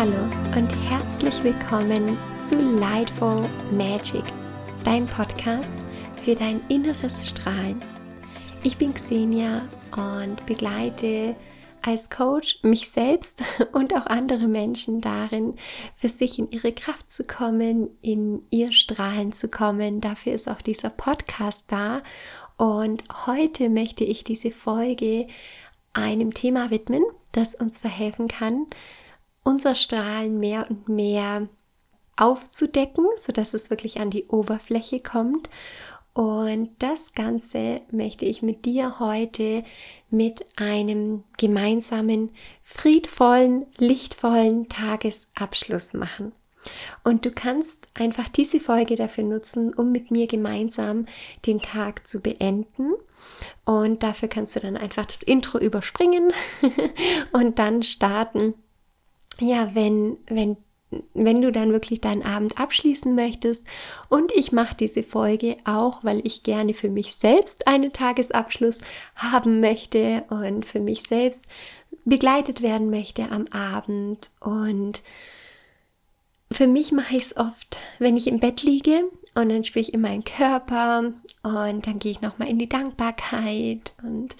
Hallo und herzlich willkommen zu Lightful Magic, dein Podcast für dein inneres Strahlen. Ich bin Xenia und begleite als Coach mich selbst und auch andere Menschen darin, für sich in ihre Kraft zu kommen, in ihr Strahlen zu kommen. Dafür ist auch dieser Podcast da. Und heute möchte ich diese Folge einem Thema widmen, das uns verhelfen kann, unser Strahlen mehr und mehr aufzudecken, sodass es wirklich an die Oberfläche kommt. Und das Ganze möchte ich mit dir heute mit einem gemeinsamen, friedvollen, lichtvollen Tagesabschluss machen. Und du kannst einfach diese Folge dafür nutzen, um mit mir gemeinsam den Tag zu beenden. Und dafür kannst du dann einfach das Intro überspringen und dann starten ja, wenn, wenn, wenn du dann wirklich deinen Abend abschließen möchtest. Und ich mache diese Folge auch, weil ich gerne für mich selbst einen Tagesabschluss haben möchte und für mich selbst begleitet werden möchte am Abend. Und für mich mache ich es oft, wenn ich im Bett liege und dann spüre ich in meinen Körper und dann gehe ich nochmal in die Dankbarkeit und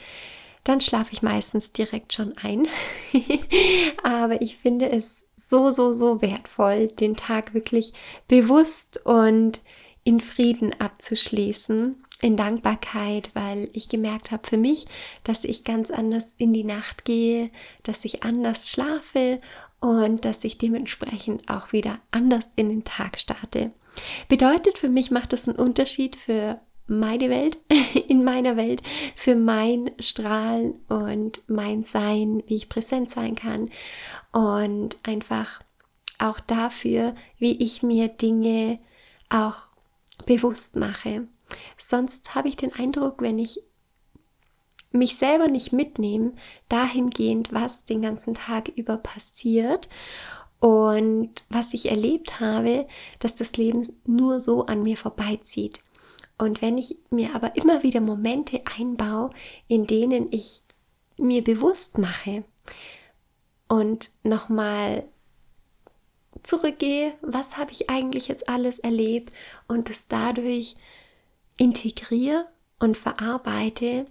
dann schlafe ich meistens direkt schon ein. Aber ich finde es so, so, so wertvoll, den Tag wirklich bewusst und in Frieden abzuschließen, in Dankbarkeit, weil ich gemerkt habe für mich, dass ich ganz anders in die Nacht gehe, dass ich anders schlafe und dass ich dementsprechend auch wieder anders in den Tag starte. Bedeutet für mich macht das einen Unterschied für meine Welt, in meiner Welt, für mein Strahlen und mein Sein, wie ich präsent sein kann und einfach auch dafür, wie ich mir Dinge auch bewusst mache. Sonst habe ich den Eindruck, wenn ich mich selber nicht mitnehme, dahingehend, was den ganzen Tag über passiert und was ich erlebt habe, dass das Leben nur so an mir vorbeizieht. Und wenn ich mir aber immer wieder Momente einbaue, in denen ich mir bewusst mache und nochmal zurückgehe, was habe ich eigentlich jetzt alles erlebt und es dadurch integriere und verarbeite,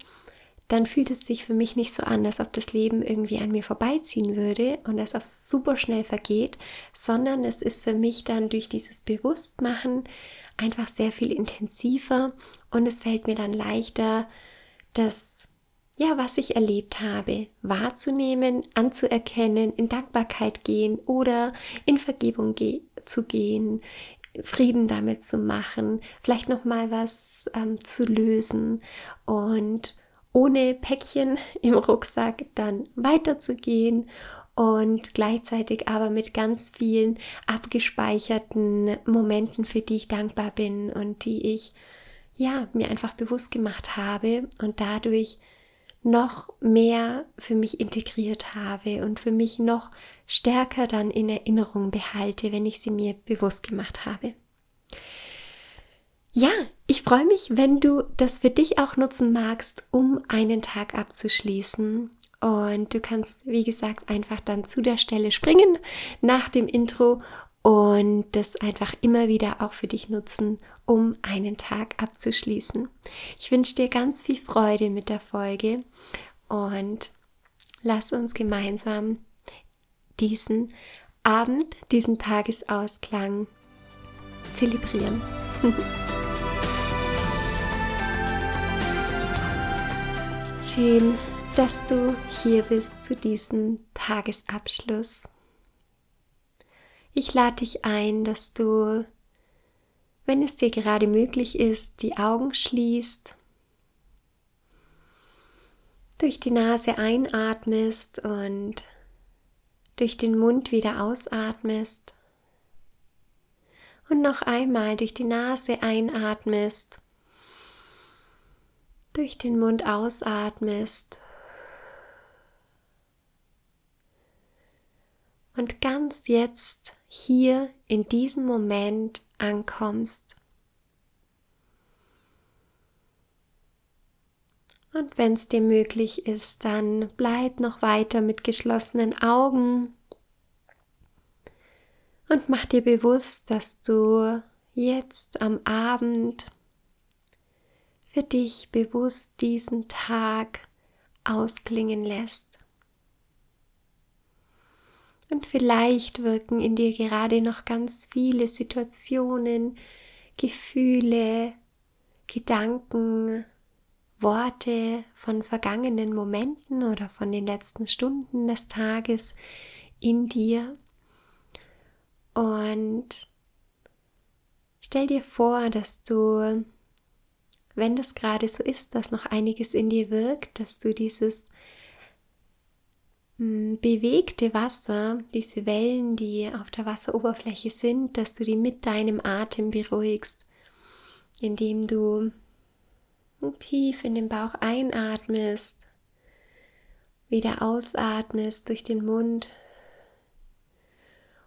dann fühlt es sich für mich nicht so an, als ob das Leben irgendwie an mir vorbeiziehen würde und als ob es super schnell vergeht, sondern es ist für mich dann durch dieses Bewusstmachen einfach sehr viel intensiver und es fällt mir dann leichter, das, ja, was ich erlebt habe, wahrzunehmen, anzuerkennen, in Dankbarkeit gehen oder in Vergebung ge zu gehen, Frieden damit zu machen, vielleicht noch mal was ähm, zu lösen und ohne Päckchen im Rucksack dann weiterzugehen und gleichzeitig aber mit ganz vielen abgespeicherten Momenten, für die ich dankbar bin und die ich ja mir einfach bewusst gemacht habe und dadurch noch mehr für mich integriert habe und für mich noch stärker dann in Erinnerung behalte, wenn ich sie mir bewusst gemacht habe. Ja, ich freue mich, wenn du das für dich auch nutzen magst, um einen Tag abzuschließen und du kannst, wie gesagt, einfach dann zu der Stelle springen nach dem Intro und das einfach immer wieder auch für dich nutzen, um einen Tag abzuschließen. Ich wünsche dir ganz viel Freude mit der Folge und lass uns gemeinsam diesen Abend, diesen Tagesausklang zelebrieren. Schön, dass du hier bist zu diesem Tagesabschluss. Ich lade dich ein, dass du, wenn es dir gerade möglich ist, die Augen schließt, durch die Nase einatmest und durch den Mund wieder ausatmest und noch einmal durch die Nase einatmest, durch den Mund ausatmest und ganz jetzt hier in diesem Moment ankommst. Und wenn es dir möglich ist, dann bleib noch weiter mit geschlossenen Augen Und mach dir bewusst, dass du jetzt am Abend für dich bewusst diesen Tag ausklingen lässt. Und vielleicht wirken in dir gerade noch ganz viele Situationen, Gefühle, Gedanken, Worte von vergangenen Momenten oder von den letzten Stunden des Tages in dir. Und stell dir vor, dass du, wenn das gerade so ist, dass noch einiges in dir wirkt, dass du dieses hm, bewegte Wasser, diese Wellen, die auf der Wasseroberfläche sind, dass du die mit deinem Atem beruhigst, indem du tief in den Bauch einatmest, wieder ausatmest durch den Mund.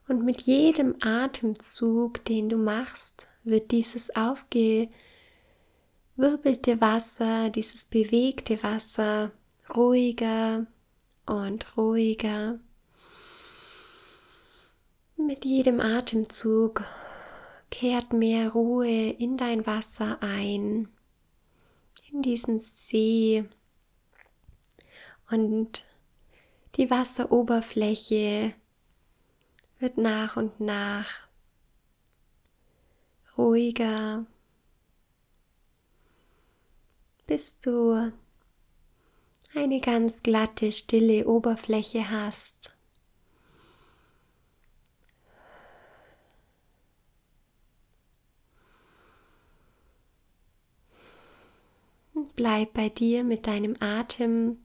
Und mit jedem Atemzug, den du machst, wird dieses aufgewirbelte Wasser, dieses bewegte Wasser ruhiger und ruhiger. Mit jedem Atemzug kehrt mehr Ruhe in dein Wasser ein, in diesen See und die Wasseroberfläche wird nach und nach ruhiger, bis du eine ganz glatte, stille Oberfläche hast. Bleib bei dir mit deinem Atem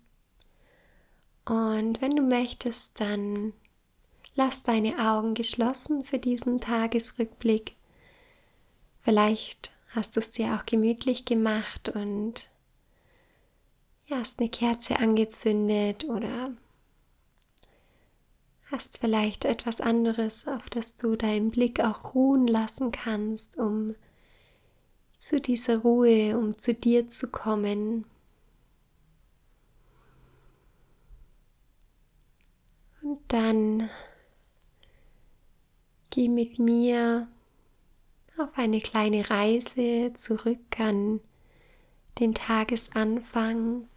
und wenn du möchtest, dann lass deine Augen geschlossen für diesen Tagesrückblick. Vielleicht hast du es dir auch gemütlich gemacht und ja, hast eine Kerze angezündet oder hast vielleicht etwas anderes, auf das du deinen Blick auch ruhen lassen kannst, um zu dieser Ruhe, um zu dir zu kommen. Und dann geh mit mir auf eine kleine Reise zurück an den Tagesanfang.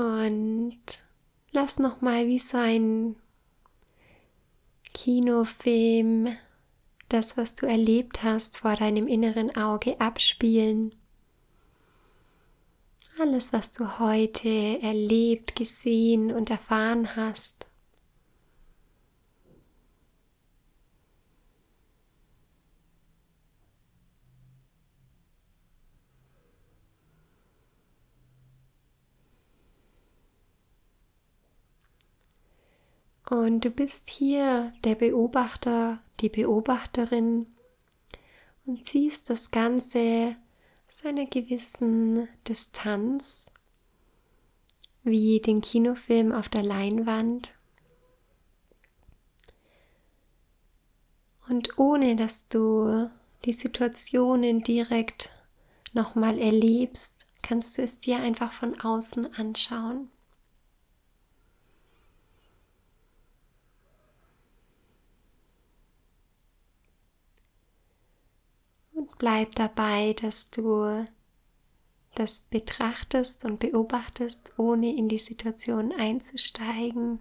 Und lass noch mal wie so ein Kinofilm das, was du erlebt hast, vor deinem inneren Auge abspielen. Alles, was du heute erlebt, gesehen und erfahren hast. Und du bist hier der Beobachter, die Beobachterin und siehst das Ganze aus einer gewissen Distanz, wie den Kinofilm auf der Leinwand. Und ohne dass du die Situationen direkt nochmal erlebst, kannst du es dir einfach von außen anschauen. Bleib dabei, dass du das betrachtest und beobachtest, ohne in die Situation einzusteigen.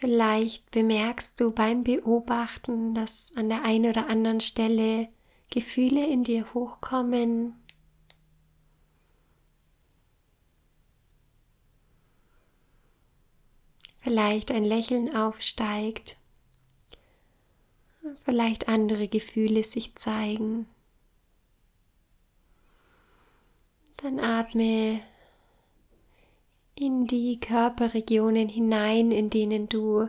Vielleicht bemerkst du beim Beobachten, dass an der einen oder anderen Stelle Gefühle in dir hochkommen. Vielleicht ein Lächeln aufsteigt vielleicht andere Gefühle sich zeigen. Dann atme in die Körperregionen hinein, in denen du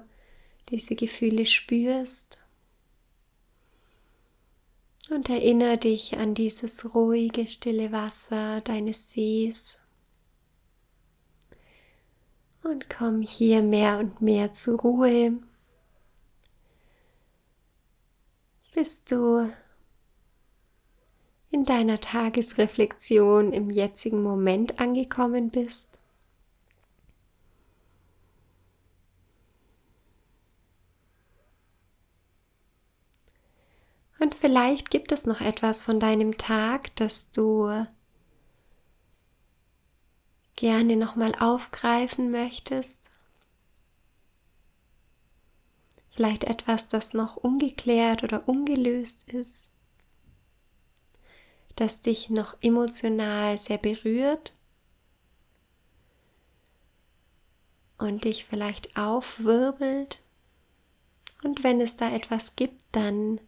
diese Gefühle spürst. Und erinnere dich an dieses ruhige, stille Wasser deines Sees. Und komm hier mehr und mehr zur Ruhe bis du in deiner Tagesreflexion im jetzigen Moment angekommen bist. Und vielleicht gibt es noch etwas von deinem Tag, das du gerne nochmal aufgreifen möchtest. Vielleicht etwas, das noch ungeklärt oder ungelöst ist, das dich noch emotional sehr berührt und dich vielleicht aufwirbelt. Und wenn es da etwas gibt, dann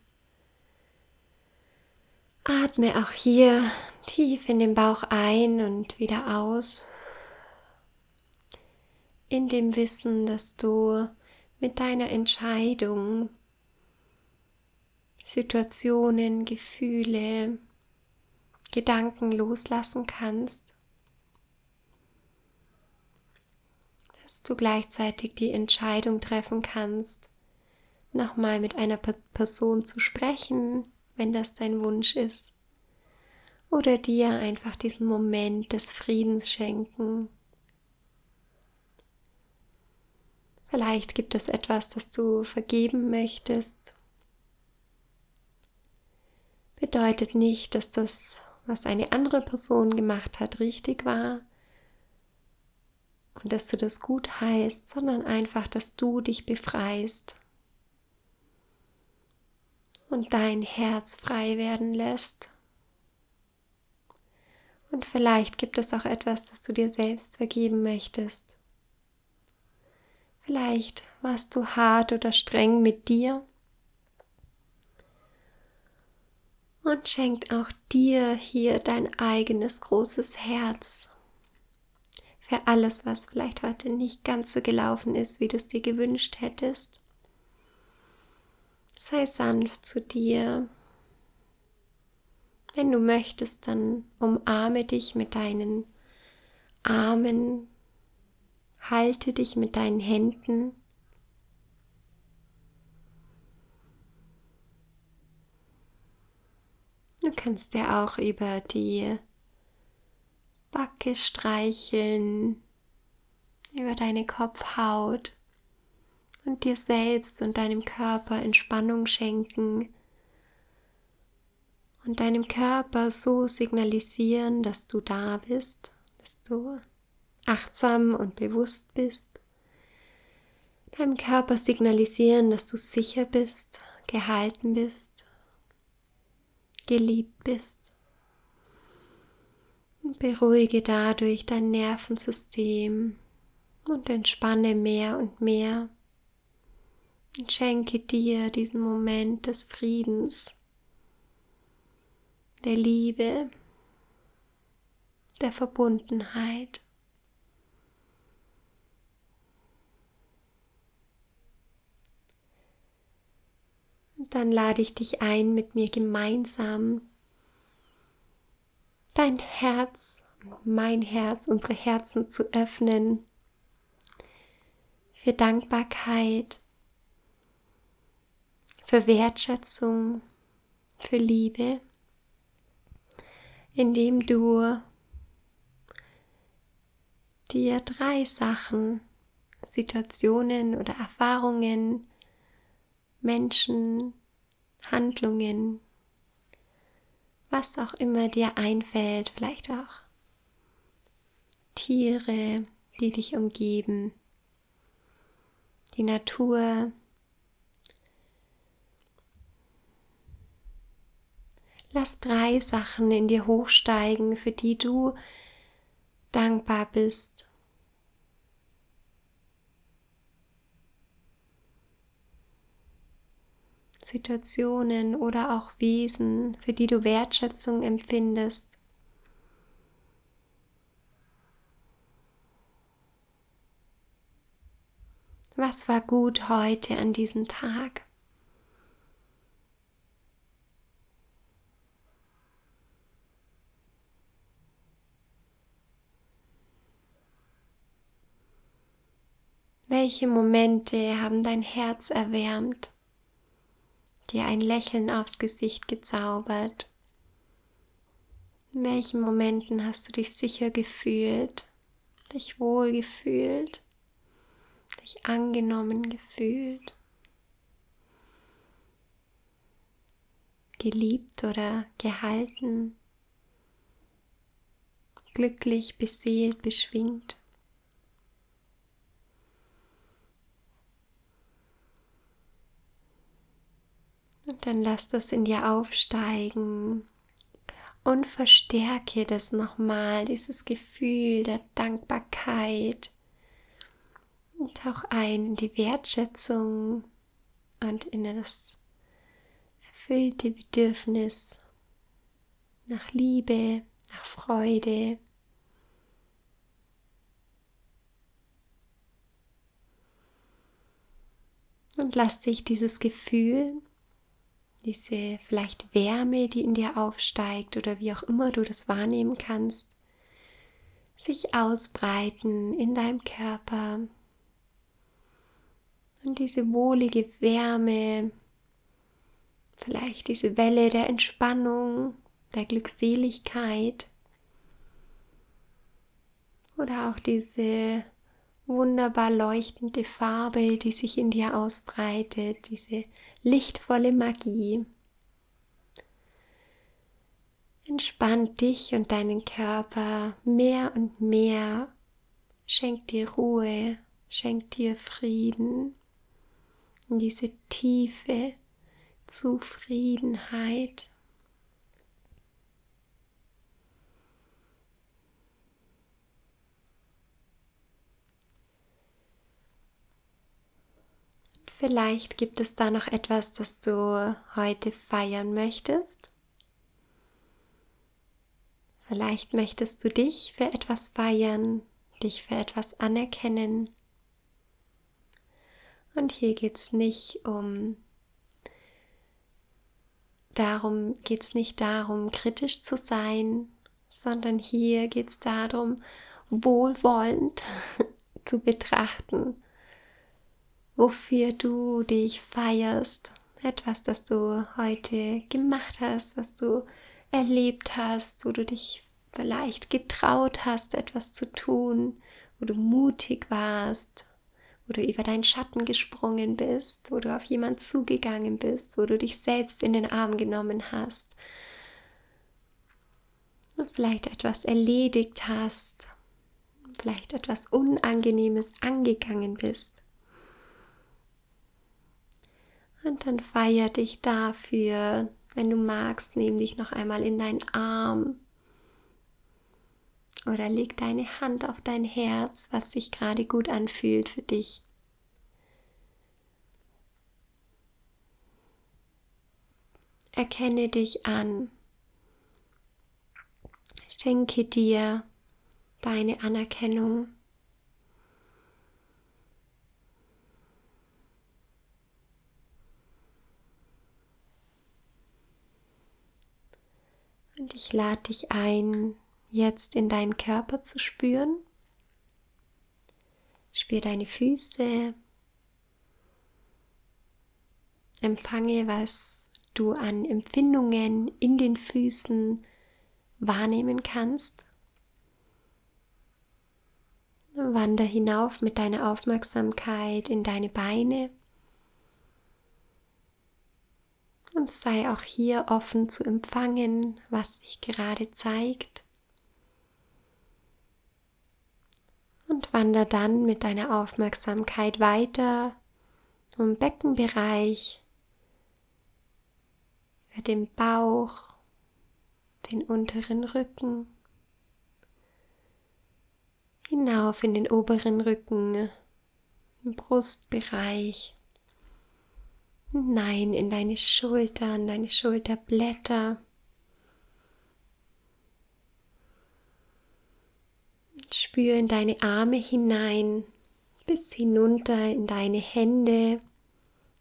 atme auch hier tief in den Bauch ein und wieder aus in dem Wissen, dass du mit deiner Entscheidung Situationen, Gefühle, Gedanken loslassen kannst, dass du gleichzeitig die Entscheidung treffen kannst, nochmal mit einer Person zu sprechen, wenn das dein Wunsch ist, oder dir einfach diesen Moment des Friedens schenken, Vielleicht gibt es etwas, das du vergeben möchtest. Bedeutet nicht, dass das, was eine andere Person gemacht hat, richtig war und dass du das gut heißt, sondern einfach, dass du dich befreist und dein Herz frei werden lässt. Und vielleicht gibt es auch etwas, das du dir selbst vergeben möchtest. Vielleicht warst du hart oder streng mit dir. Und schenkt auch dir hier dein eigenes großes Herz für alles, was vielleicht heute nicht ganz so gelaufen ist, wie du es dir gewünscht hättest. Sei sanft zu dir. Wenn du möchtest, dann umarme dich mit deinen Armen Halte dich mit deinen Händen. Du kannst dir auch über die Backe streicheln, über deine Kopfhaut und dir selbst und deinem Körper Entspannung schenken und deinem Körper so signalisieren, dass du da bist, dass du achtsam und bewusst bist, deinem Körper signalisieren, dass du sicher bist, gehalten bist, geliebt bist. Und beruhige dadurch dein Nervensystem und entspanne mehr und mehr und schenke dir diesen Moment des Friedens, der Liebe, der Verbundenheit. Dann lade ich dich ein, mit mir gemeinsam dein Herz, mein Herz, unsere Herzen zu öffnen für Dankbarkeit, für Wertschätzung, für Liebe, indem du dir drei Sachen, Situationen oder Erfahrungen, Menschen, Handlungen, was auch immer dir einfällt, vielleicht auch Tiere, die dich umgeben, die Natur. Lass drei Sachen in dir hochsteigen, für die du dankbar bist Situationen oder auch Wesen, für die du Wertschätzung empfindest. Was war gut heute an diesem Tag? Welche Momente haben dein Herz erwärmt? Dir ein Lächeln aufs Gesicht gezaubert, In welchen Momenten hast du dich sicher gefühlt, dich wohl gefühlt, dich angenommen gefühlt, geliebt oder gehalten, glücklich, beseelt, beschwingt? Und dann lass das in dir aufsteigen und verstärke das nochmal, dieses Gefühl der Dankbarkeit. Und tauch ein in die Wertschätzung und in das erfüllte Bedürfnis nach Liebe, nach Freude. Und lass dich dieses Gefühl diese vielleicht Wärme, die in dir aufsteigt oder wie auch immer du das wahrnehmen kannst, sich ausbreiten in deinem Körper. Und diese wohlige Wärme, vielleicht diese Welle der Entspannung, der Glückseligkeit oder auch diese wunderbar leuchtende Farbe, die sich in dir ausbreitet, diese lichtvolle Magie. Entspann dich und deinen Körper mehr und mehr. Schenk dir Ruhe, schenk dir Frieden. Und diese tiefe Zufriedenheit. Vielleicht gibt es da noch etwas, das du heute feiern möchtest. Vielleicht möchtest du dich für etwas feiern, dich für etwas anerkennen. Und hier geht es nicht um darum, geht es nicht darum, kritisch zu sein, sondern hier geht es darum, wohlwollend zu betrachten wofür du dich feierst, etwas, das du heute gemacht hast, was du erlebt hast, wo du dich vielleicht getraut hast, etwas zu tun, wo du mutig warst, wo du über deinen Schatten gesprungen bist, wo du auf jemand zugegangen bist, wo du dich selbst in den Arm genommen hast und vielleicht etwas erledigt hast, vielleicht etwas Unangenehmes angegangen bist. Und dann feier dich dafür. Wenn du magst, nimm dich noch einmal in deinen Arm. Oder leg deine Hand auf dein Herz, was sich gerade gut anfühlt für dich. Erkenne dich an. Schenke dir deine Anerkennung. Und ich lade dich ein, jetzt in deinen Körper zu spüren. Spür deine Füße. Empfange, was du an Empfindungen in den Füßen wahrnehmen kannst. Wander hinauf mit deiner Aufmerksamkeit in deine Beine und sei auch hier offen zu empfangen, was sich gerade zeigt. Und wander dann mit deiner Aufmerksamkeit weiter vom Beckenbereich, über den Bauch, den unteren Rücken, hinauf in den oberen Rücken, im Brustbereich Nein, in deine Schultern, deine Schulterblätter. Spür in deine Arme hinein, bis hinunter in deine Hände,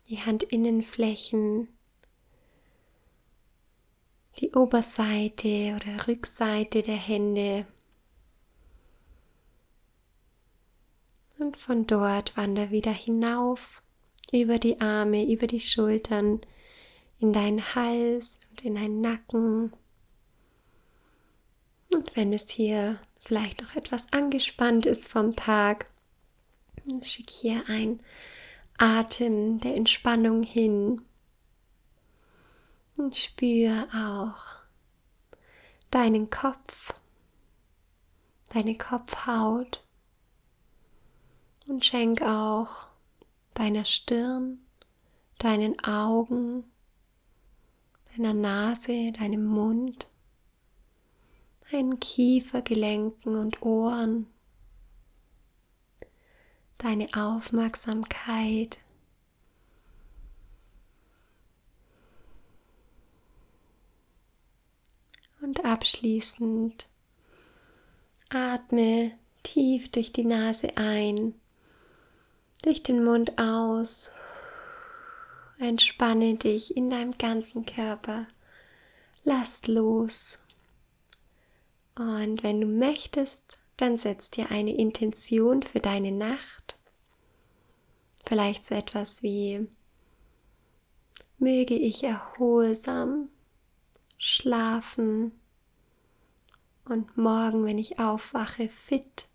die Handinnenflächen, die Oberseite oder Rückseite der Hände. Und von dort wander wieder hinauf über die Arme, über die Schultern, in deinen Hals und in deinen Nacken, Und wenn es hier vielleicht auch etwas angespannt ist vom Tag, schick hier ein Atem der Entspannung hin. Und spür auch deinen Kopf, deine Kopfhaut und schenk auch deiner Stirn, deinen Augen, deiner Nase, deinem Mund, deinen Kiefergelenken und Ohren deine Aufmerksamkeit. Und abschließend atme tief durch die Nase ein, durch den Mund aus. Entspanne dich in deinem ganzen Körper. Lass los. Und wenn du möchtest, dann setz dir eine Intention für deine Nacht. Vielleicht so etwas wie, möge ich erholsam schlafen und morgen, wenn ich aufwache, fit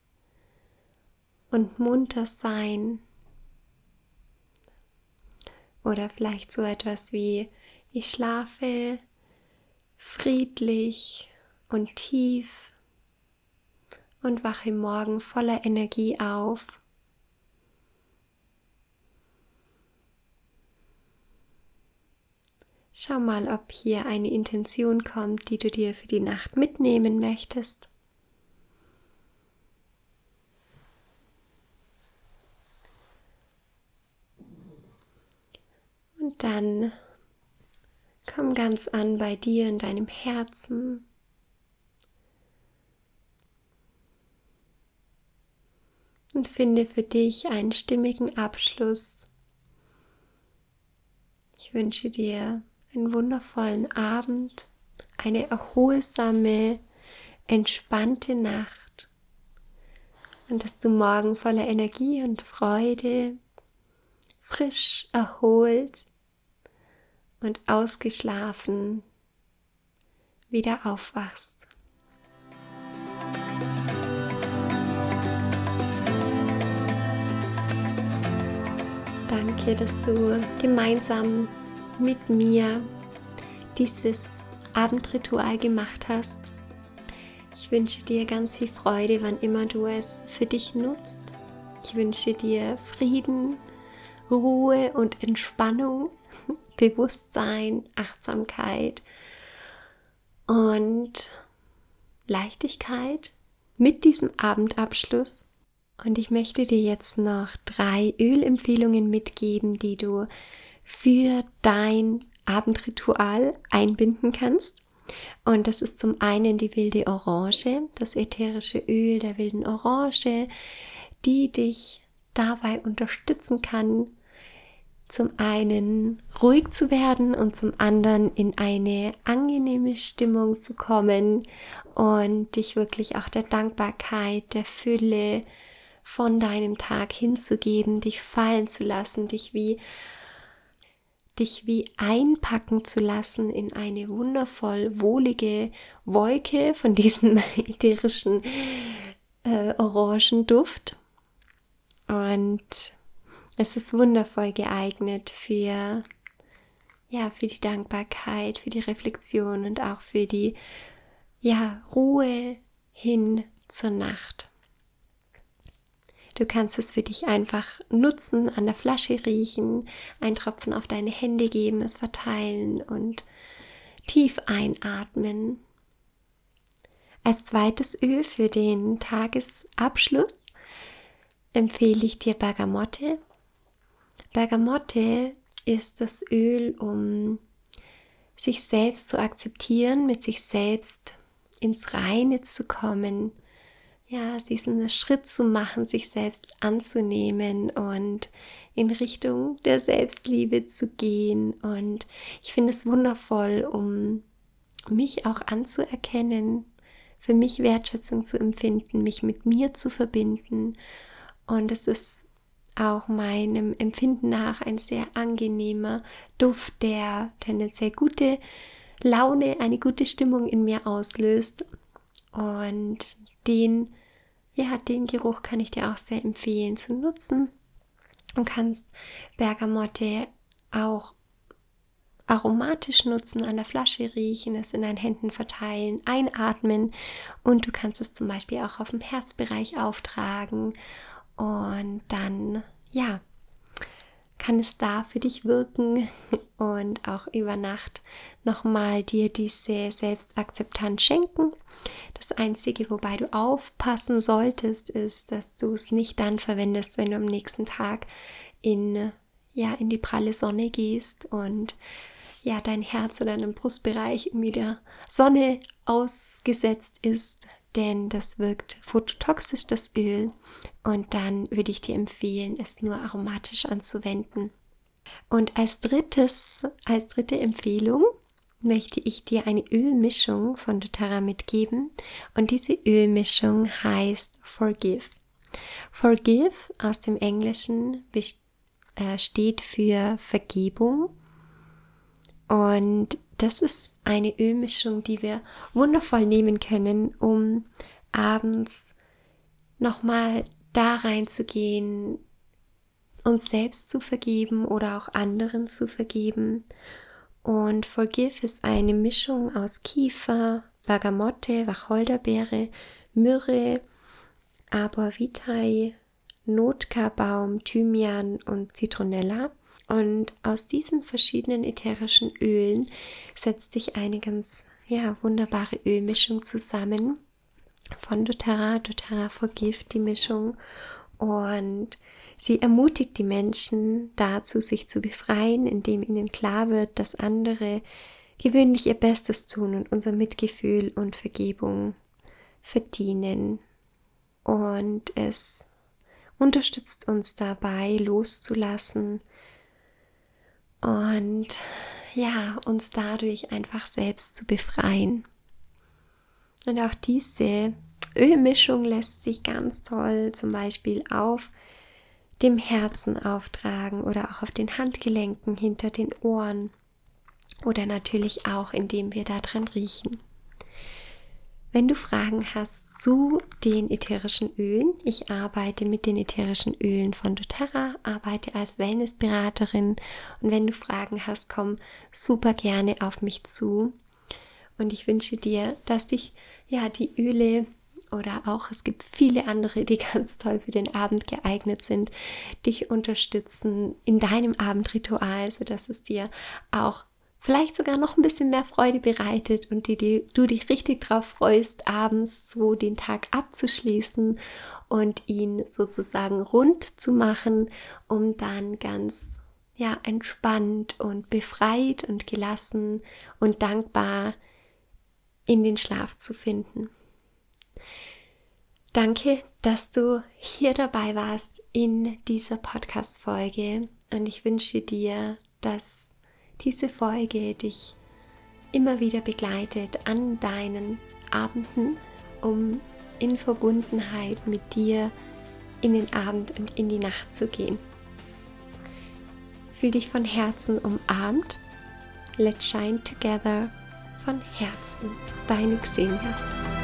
und munter sein. Oder vielleicht so etwas wie, ich schlafe friedlich und tief und wache morgen voller Energie auf. Schau mal, ob hier eine Intention kommt, die du dir für die Nacht mitnehmen möchtest. Dann komm ganz an bei dir in deinem Herzen. und finde für dich einen stimmigen Abschluss. Ich wünsche dir einen wundervollen Abend, eine erholsame, entspannte Nacht und dass du morgen voller Energie und Freude, frisch, erholt und ausgeschlafen wieder aufwachst. Danke, dass du gemeinsam mit mir dieses Abendritual gemacht hast. Ich wünsche dir ganz viel Freude, wann immer du es für dich nutzt. Ich wünsche dir Frieden, Ruhe und Entspannung, Bewusstsein, Achtsamkeit und Leichtigkeit mit diesem Abendabschluss. Und ich möchte dir jetzt noch drei Ölempfehlungen mitgeben, die du für dein Abendritual einbinden kannst. Und das ist zum einen die wilde Orange, das ätherische Öl der wilden Orange, die dich dabei unterstützen kann, zum einen ruhig zu werden und zum anderen in eine angenehme Stimmung zu kommen und dich wirklich auch der Dankbarkeit, der Fülle, von deinem Tag hinzugeben, dich fallen zu lassen, dich wie dich wie einpacken zu lassen in eine wundervoll wohlige Wolke von diesem ätherischen äh, Orangenduft. Und es ist wundervoll geeignet für ja, für die Dankbarkeit, für die Reflexion und auch für die ja, Ruhe hin zur Nacht. Du kannst es für dich einfach nutzen, an der Flasche riechen, einen Tropfen auf deine Hände geben, es verteilen und tief einatmen. Als zweites Öl für den Tagesabschluss empfehle ich dir Bergamotte. Bergamotte ist das Öl, um sich selbst zu akzeptieren, mit sich selbst ins Reine zu kommen, ja, diesen Schritt zu machen, sich selbst anzunehmen und in Richtung der Selbstliebe zu gehen. Und ich finde es wundervoll, um mich auch anzuerkennen, für mich Wertschätzung zu empfinden, mich mit mir zu verbinden. Und es ist auch meinem Empfinden nach ein sehr angenehmer Duft, der tendenziell gute Laune, eine gute Stimmung in mir auslöst. Und den, ja, den Geruch kann ich dir auch sehr empfehlen zu nutzen. Und kannst Bergamotte auch aromatisch nutzen, an der Flasche riechen, es in deinen Händen verteilen, einatmen. Und du kannst es zum Beispiel auch auf dem Herzbereich auftragen und dann, ja, kann es da für dich wirken und auch über Nacht nochmal dir diese Selbstakzeptanz schenken. Das Einzige, wobei du aufpassen solltest, ist, dass du es nicht dann verwendest, wenn du am nächsten Tag in, ja, in die pralle Sonne gehst und ja, dein Herz oder dein Brustbereich irgendwie der Sonne ausgesetzt ist, denn das wirkt phototoxisch, das Öl. Und dann würde ich dir empfehlen, es nur aromatisch anzuwenden. Und als drittes, als dritte Empfehlung möchte ich dir eine Ölmischung von doTERRA mitgeben. Und diese Ölmischung heißt Forgive. Forgive aus dem Englischen äh, steht für Vergebung und das ist eine Ölmischung, die wir wundervoll nehmen können, um abends nochmal da reinzugehen, uns selbst zu vergeben oder auch anderen zu vergeben. Und Forgive ist eine Mischung aus Kiefer, Bergamotte, Wacholderbeere, Myrrhe, Arbor vitae, Notkarbaum, Thymian und Zitronella. Und aus diesen verschiedenen ätherischen Ölen setzt sich eine ganz ja, wunderbare Ölmischung zusammen von doTERRA, doTERRA Forgive die Mischung und sie ermutigt die Menschen dazu, sich zu befreien, indem ihnen klar wird, dass andere gewöhnlich ihr Bestes tun und unser Mitgefühl und Vergebung verdienen. Und es unterstützt uns dabei, loszulassen, und ja, uns dadurch einfach selbst zu befreien. Und auch diese Ölmischung lässt sich ganz toll zum Beispiel auf dem Herzen auftragen oder auch auf den Handgelenken hinter den Ohren oder natürlich auch indem wir daran riechen. Wenn du Fragen hast zu den ätherischen Ölen, ich arbeite mit den ätherischen Ölen von doTERRA, arbeite als Wellnessberaterin und wenn du Fragen hast, komm super gerne auf mich zu. Und ich wünsche dir, dass dich ja die Öle oder auch es gibt viele andere, die ganz toll für den Abend geeignet sind, dich unterstützen in deinem Abendritual, sodass es dir auch vielleicht sogar noch ein bisschen mehr Freude bereitet und die, die, du dich richtig drauf freust, abends so den Tag abzuschließen und ihn sozusagen rund zu machen, um dann ganz ja entspannt und befreit und gelassen und dankbar in den Schlaf zu finden. Danke, dass du hier dabei warst in dieser Podcast Folge und ich wünsche dir, dass diese Folge dich immer wieder begleitet an deinen Abenden, um in Verbundenheit mit dir in den Abend und in die Nacht zu gehen. Fühl dich von Herzen umarmt. Let's shine together von Herzen. Deine Xenia.